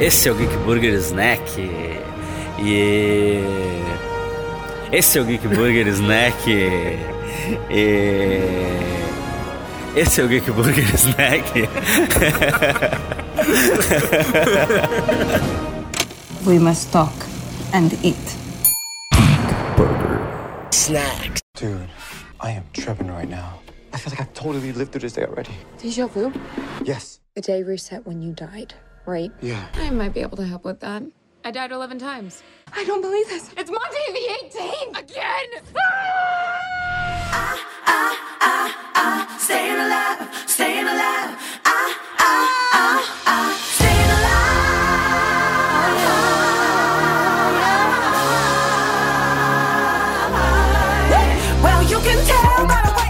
Esse é o Geek Burger Snack. E. Esse é o Geek Burger Snack. E. Esse é o Geek Burger Snack. We must talk and eat. Snack. Dude, I am tripping right now. I feel like I've totally lived through this day already. Deja vu? Yes. The day reset when you died, right? Yeah. I might be able to help with that. I died 11 times. I don't believe this. It's Monday the 18th again! Staying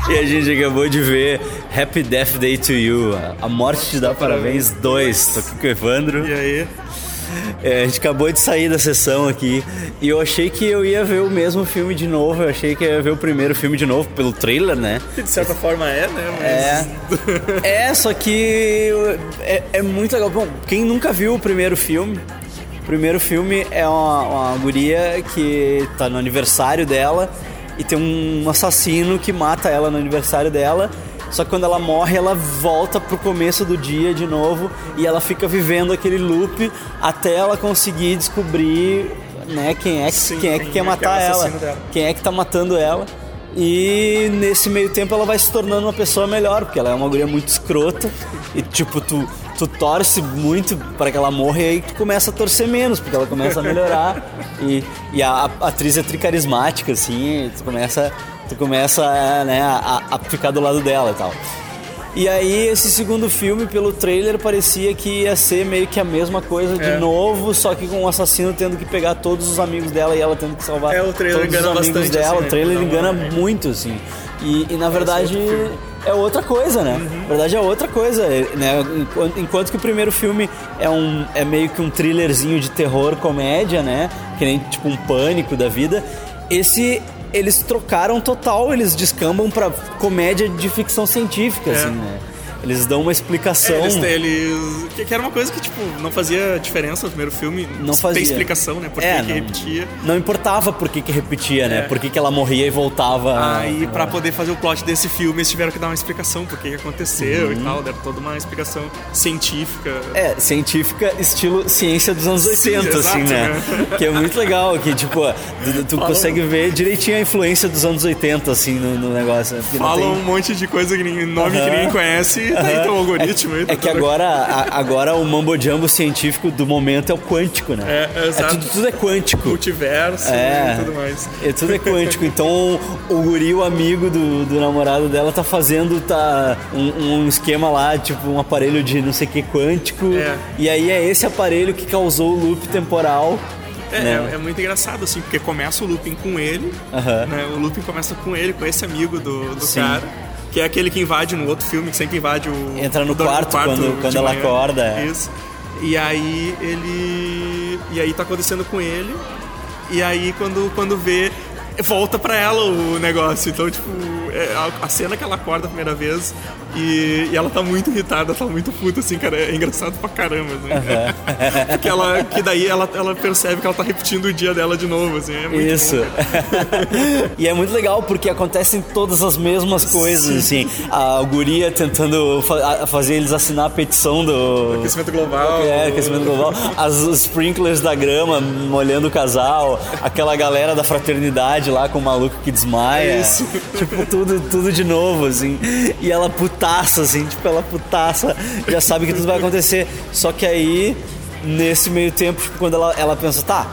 E a gente acabou de ver Happy Death Day to You, A Morte Te Dá Parabéns 2. Tô aqui com o Evandro. E aí? É, a gente acabou de sair da sessão aqui e eu achei que eu ia ver o mesmo filme de novo. Eu achei que eu ia ver o primeiro filme de novo pelo trailer, né? De certa forma é, né? Mas... É. É, só que é, é muito legal. Bom, quem nunca viu o primeiro filme, o primeiro filme é uma, uma guria que tá no aniversário dela e tem um assassino que mata ela no aniversário dela. Só que quando ela morre, ela volta pro começo do dia de novo e ela fica vivendo aquele loop até ela conseguir descobrir né, quem é que, Sim, quem é que quem quer é que matar é ela, dela. quem é que tá matando ela. E nesse meio tempo ela vai se tornando uma pessoa melhor, porque ela é uma guria muito escrota. E tipo, tu, tu torce muito para que ela morra e aí tu começa a torcer menos, porque ela começa a melhorar. e e a, a atriz é tricarismática, assim, tu começa, tu começa né, a, a ficar do lado dela e tal. E aí esse segundo filme, pelo trailer, parecia que ia ser meio que a mesma coisa de É. novo, só que com o assassino tendo que pegar todos os amigos dela e ela tendo que salvar É, o trailer todos engana os amigos bastante, dela. assim, o trailer né? engana uma- muito, assim. E, e, na verdade outro filme. é outra coisa, né? Na verdade é outra coisa, né? Enquanto, enquanto que o primeiro filme é, um, é meio que um thrillerzinho de terror, comédia, né? Que nem tipo um pânico da vida. Esse eles trocaram total, eles descambam pra comédia de ficção científica, É. assim, né? Eles dão uma explicação. É, eles, eles- que, que era uma coisa que, tipo, não fazia diferença no primeiro filme. Não fazia. Tem explicação, né? Por É, que que não- repetia. Não importava por que, que repetia, né? É. Por que, que ela morria e voltava. Aí, pra poder fazer o plot desse filme, eles tiveram que dar uma explicação por que que aconteceu e tal. Deram toda uma explicação científica. Uhum. É, científica, estilo ciência dos anos Sim, 80, assim, exato, né? né? Que é muito legal, que tipo, tu, tu consegue ver direitinho a influência dos anos 80, assim, no, no negócio. né? Falam tem- um monte de coisa, que ninguém, nome que Aham. ninguém conhece, tem um algoritmo aí. É que agora, a- agora o mambo jumbo científico do momento é o quântico, né? É, é, exato. tudo, tudo é quântico. Multiverso É. e tudo mais. É, tudo é quântico. Então o guri, o amigo do, do namorado dela, tá fazendo tá, um, um esquema lá, tipo um aparelho de não sei o que quântico. É. E aí é esse aparelho que causou o loop temporal. É, né? é, é muito engraçado, assim, porque começa o looping com ele, né? O looping começa com ele, com esse amigo do, do Sim. cara. Que é aquele que invade no outro filme, que sempre invade o. Entra no o do quarto quando- quando ela manhã. acorda, é. Isso. E aí ele. E aí tá acontecendo com ele. E aí quando, quando vê. Volta pra ela o negócio. Então, tipo, é a, a cena que ela acorda a primeira vez e, e ela tá muito irritada, tá muito puta, assim, cara. É engraçado pra caramba, assim. Porque ela. Que daí ela, ela percebe que ela tá repetindo o dia dela de novo, assim. É muito Isso. bom, e é muito legal porque acontecem todas as mesmas coisas, assim. A guria tentando fa- fazer eles assinar a petição do. Aquecimento global. É, aquecimento global. As sprinklers da grama molhando o casal. Aquela galera da fraternidade lá com o maluco que desmaia. Isso. Tipo, tudo, tudo de novo, assim. E ela putaça, assim, tipo, ela putaça, já sabe que tudo vai acontecer. Só que aí, nesse meio tempo, tipo, quando ela, ela pensa, tá.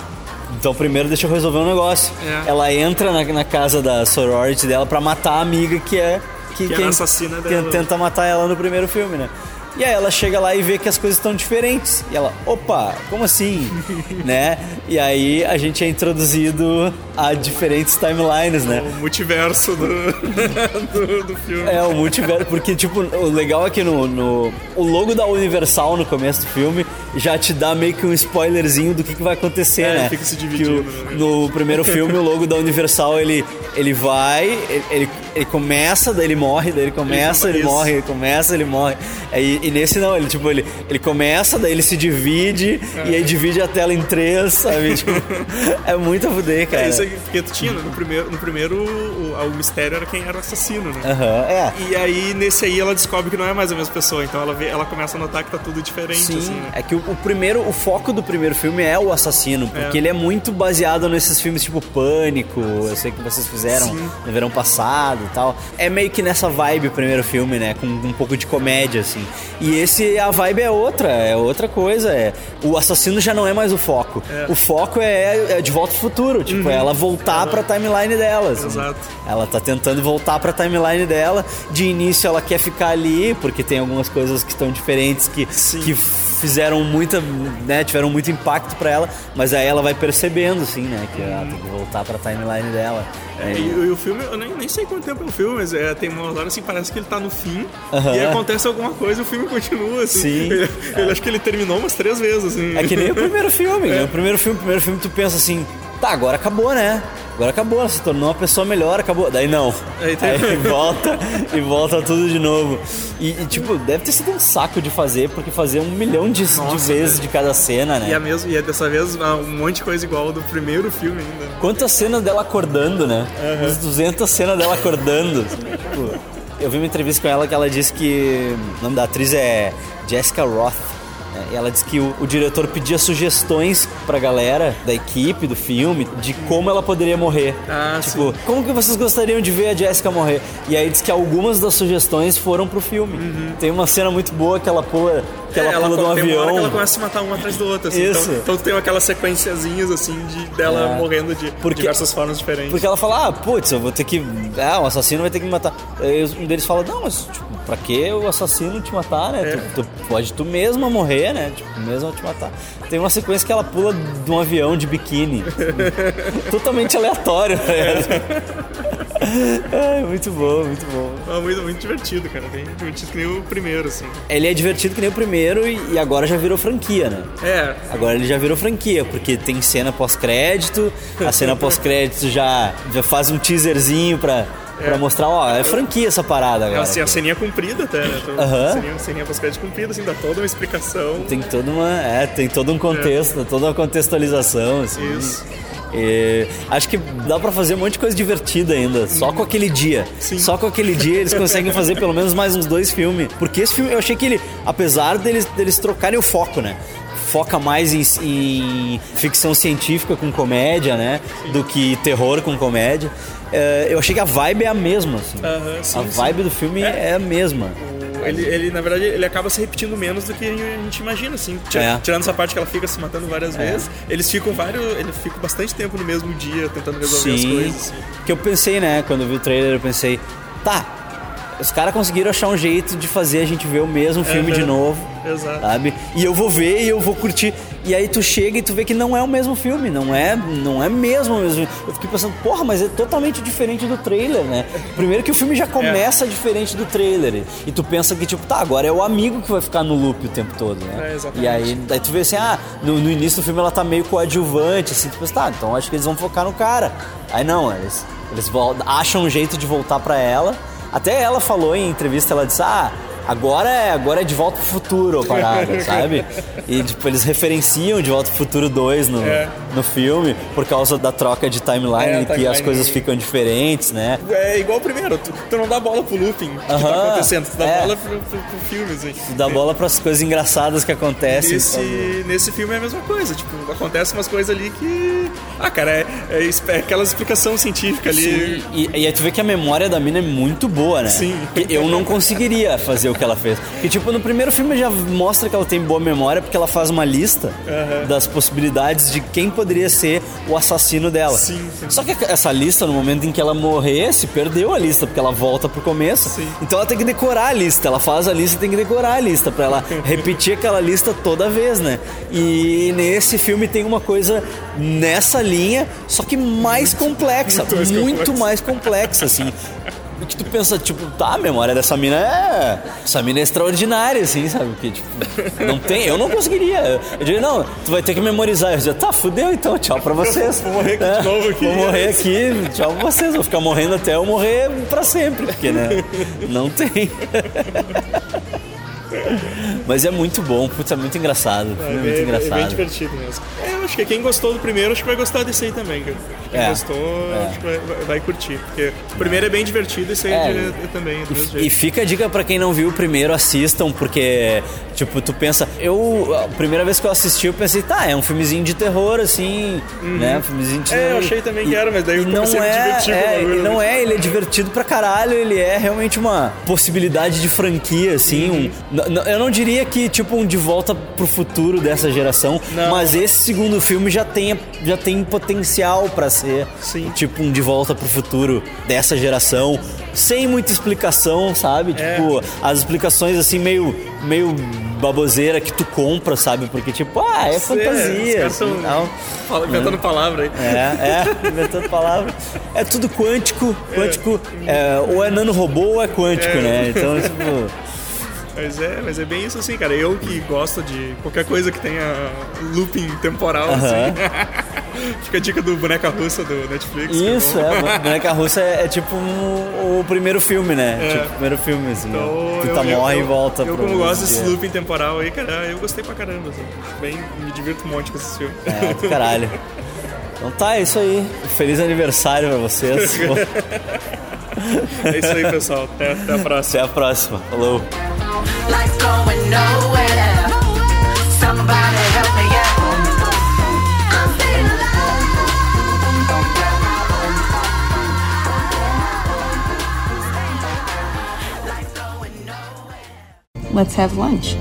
Então primeiro deixa eu resolver um negócio. É. Ela entra na, na casa da sorority dela pra matar a amiga que é que, Que é a assassina que dela. tenta matar ela no primeiro filme, né? E aí ela chega lá e vê que as coisas estão diferentes. E ela, opa, como assim? né? E aí a gente é introduzido a diferentes timelines, né? O multiverso do, do, do filme. É, o multiverso, porque, tipo, o legal é que no, no- o logo da Universal no começo do filme já te dá meio que um spoilerzinho do que, que vai acontecer, É, né? fica se Que dividindo, o- né? no primeiro filme, o logo da Universal, ele, ele vai, ele, ele, ele começa, daí ele morre, daí ele começa, ele, Isso. morre, ele começa, ele morre. Aí E, e nesse não, ele tipo, ele, ele começa, daí ele se divide, e aí divide a tela em três, sabe? Tipo, é muito a fuder, cara. É aí, porque tu tinha, né? no primeiro, no primeiro o, o mistério era quem era o assassino, né? Aham, é. E aí, nesse aí, ela descobre que não é mais a mesma pessoa. Então ela, vê, ela começa a notar que tá tudo diferente, Sim, assim, né? é que o, o primeiro, o foco do primeiro filme é o assassino, porque ele é muito baseado nesses filmes tipo Pânico, eu sei que vocês fizeram Sim. no verão passado e tal. É meio que nessa vibe o primeiro filme, né, com um pouco de comédia assim. E esse a vibe é outra, é outra coisa, é o assassino já não é mais o foco. O foco é, é de volta ao futuro, tipo, é ela voltar pra timeline dela. assim. Exato. Ela tá tentando voltar pra timeline dela. De início ela quer ficar ali, porque tem algumas coisas que estão diferentes que, Sim. que fizeram muita, né, tiveram muito impacto pra ela, mas aí ela vai percebendo, assim, né, que ela tem que voltar pra timeline dela. É, e, e o filme, eu nem, nem sei quanto tempo é o filme, mas é, tem umas horas assim, parece que ele tá no fim Aham. e acontece alguma coisa e o filme continua, assim. Sim. Ele, ele- acho que ele terminou umas três vezes, assim. É que nem o primeiro filme, né? O primeiro filme, o primeiro filme tu pensa assim, tá, agora acabou, né? Agora acabou, ela se tornou uma pessoa melhor, acabou. Daí não. Aí tem- Aí volta e volta tudo de novo. E, e, tipo, deve ter sido um saco de fazer, porque fazer um milhão de, de Nossa, vezes velho. de cada cena, né? E, a mesma, e é dessa vez ah, um monte de coisa igual do primeiro filme ainda. Quantas cenas dela acordando, né? Umas 200 cenas dela acordando. tipo, eu vi uma entrevista com ela que ela disse que o nome da atriz é Jessica Roth. E ela disse que o, o diretor pedia sugestões pra galera da equipe do filme de como ela poderia morrer. Ah, tipo, como que vocês gostariam de ver a Jessica morrer? E aí diz que algumas das sugestões foram pro filme. Tem uma cena muito boa que ela pula, que ela Uhum. É, pula de um tem uma hora avião. que ela começa a se matar uma atrás do outro, assim. Isso. Então, então tem aquelas sequenciazinhas, assim, de, dela É. morrendo de Porque- diversas formas diferentes. Porque ela fala, ah, putz, eu vou ter que. Ah, o assassino vai ter que me matar. Aí um deles fala, não, mas tipo, pra que o assassino te matar, né? É. Tu, tu pode tu mesma morrer, né? Tipo, mesmo te matar. Tem uma sequência que ela pula de um avião de biquíni. Totalmente aleatório, né? É, muito bom, muito bom. É muito, muito divertido, cara. Bem divertido que nem o primeiro, assim. Ele é divertido que nem o primeiro e, e agora já virou franquia, né? É, Agora ele já virou franquia, porque tem cena pós-crédito, a cena pós-crédito já, já faz um teaserzinho pra, pra mostrar, ó, é franquia essa parada é agora. assim, a ceninha comprida até, né? Tô- Aham. Ceninha, ceninha pós-crédito comprida, assim, dá toda uma explicação. Tem toda uma. É, tem todo um contexto, toda uma contextualização, assim. Isso. E acho que dá pra fazer um monte de coisa divertida ainda, só com aquele dia. Sim. Só com aquele dia eles conseguem fazer pelo menos mais uns dois filmes. Porque esse filme, eu achei que ele, apesar deles, deles trocarem o foco, né? Foca mais em, em ficção científica com comédia, né? Do que terror com comédia. É, eu achei que a vibe é a mesma, assim. Sim, a sim. vibe do filme é, a mesma. Ele, ele, na verdade, ele acaba se repetindo menos do que a gente imagina, assim. É. Tirando essa parte que ela fica se matando várias vezes, eles ficam vários. Eles ficam bastante tempo no mesmo dia tentando resolver as coisas. assim. Que eu pensei, né, quando eu vi o trailer, eu pensei, tá, os caras conseguiram achar um jeito de fazer a gente ver o mesmo filme Aham. de novo. Exato. Sabe? E eu vou ver e eu vou curtir. E aí tu chega e tu vê que não é o mesmo filme, não é, não é mesmo o mesmo. Eu fiquei pensando, porra, mas é totalmente diferente do trailer, né? Primeiro que o filme já começa diferente do trailer. E tu pensa que, tipo, tá, agora é o amigo que vai ficar no loop o tempo todo, né? É, exatamente. e aí, tu vê assim, ah, no, no início do filme ela tá meio coadjuvante, assim, tu pensa, tá, então acho que eles vão focar no cara. Aí não, eles, eles acham um jeito de voltar pra ela. Até ela falou em entrevista, ela disse, ah, agora é, agora é de volta pro futuro a parada, sabe? E tipo, eles referenciam de volta pro futuro 2 no, É. no filme, por causa da troca de timeline, É, que as timeline. coisas ficam diferentes, né? É igual o primeiro, tu, tu não dá bola pro looping que Aham, tá acontecendo, tu dá é. bola pro, pro, pro filme, assim. Tu dá bola pras coisas engraçadas que acontecem. Nesse, nesse filme é a mesma coisa, tipo, acontece umas coisas ali que. Ah, cara, é, é, é aquela explicação científica ali. Sim, e, e aí tu vê que a memória da mina é muito boa, né? Sim. Eu não conseguiria fazer o que ela fez. Porque, tipo, no primeiro filme já mostra que ela tem boa memória porque ela faz uma lista das possibilidades de quem poderia ser o assassino dela. Sim, sim. Só que essa lista, no momento em que ela morrer, se perdeu a lista, porque ela volta pro começo. Sim. Então ela tem que decorar a lista. Ela faz a lista e tem que decorar a lista pra ela repetir aquela lista toda vez, né? E nesse filme tem uma coisa nessa linha, só que mais complexa, muito mais muito complexa. mais complexa, assim. E que tu pensa, tipo, tá, a memória dessa mina é. Essa mina é extraordinária, assim, sabe? Porque, tipo, não tem. Eu não conseguiria. Eu diria, não, tu vai ter que memorizar. Eu dizia, tá, fudeu então, tchau pra vocês. Vou morrer aqui de É, novo aqui. Vou morrer aqui, tchau pra vocês. Vou ficar morrendo até eu morrer pra sempre, porque, né? Não tem. Mas é muito bom, putz, é muito engraçado. É, É, muito bem, é engraçado. bem divertido mesmo. É, acho que quem gostou do primeiro, acho que vai gostar desse aí também, cara. Quem É, gostou, é. que vai, curtir. Porque o primeiro é bem divertido, aí É, é, é também, do mesmo E jeito. fica a dica pra quem não viu o primeiro, assistam, porque, tipo, tu pensa. Eu, a primeira vez que eu assisti, eu pensei, tá, é um filmezinho de terror, assim, né? Um filmezinho de É, terror. eu achei também E- que era, mas daí eu e não é, é, bagulho, e não né? é, ele é divertido pra caralho, ele é realmente uma possibilidade de franquia, assim. Um, n- n- eu não diria que, tipo, um de volta pro futuro dessa geração, Não. mas esse segundo filme já tem, já tem potencial pra ser, Sim. tipo, um de volta pro futuro dessa geração, sem muita explicação, sabe? É. Tipo, as explicações assim meio meio baboseira que tu compra, sabe? Porque tipo, ah, é É, fantasia, os assim, tão inventando palavra aí. É, é, inventando palavra. É tudo quântico, quântico, é, ou é nanorobô ou é quântico, É. né? Então, tipo, Mas é, mas é bem isso assim, cara. Eu que gosto de qualquer coisa que tenha looping temporal, Aham. assim. Fica a dica do boneca russa do Netflix. que isso, bom. é, Boneca Russa é, é tipo um- o primeiro filme, né? É. Tipo, o primeiro filme, assim. né? Então, tu eu- tá eu- morre eu, e volta Eu, como gosto desse looping temporal aí, cara, eu gostei pra caramba. Assim. Bem, me divirto um monte com esse filme. É, do caralho. Então tá, é isso aí. Feliz aniversário pra vocês. É isso aí, pessoal. Até, até a próxima. Até a próxima. Falou. Let's have lunch.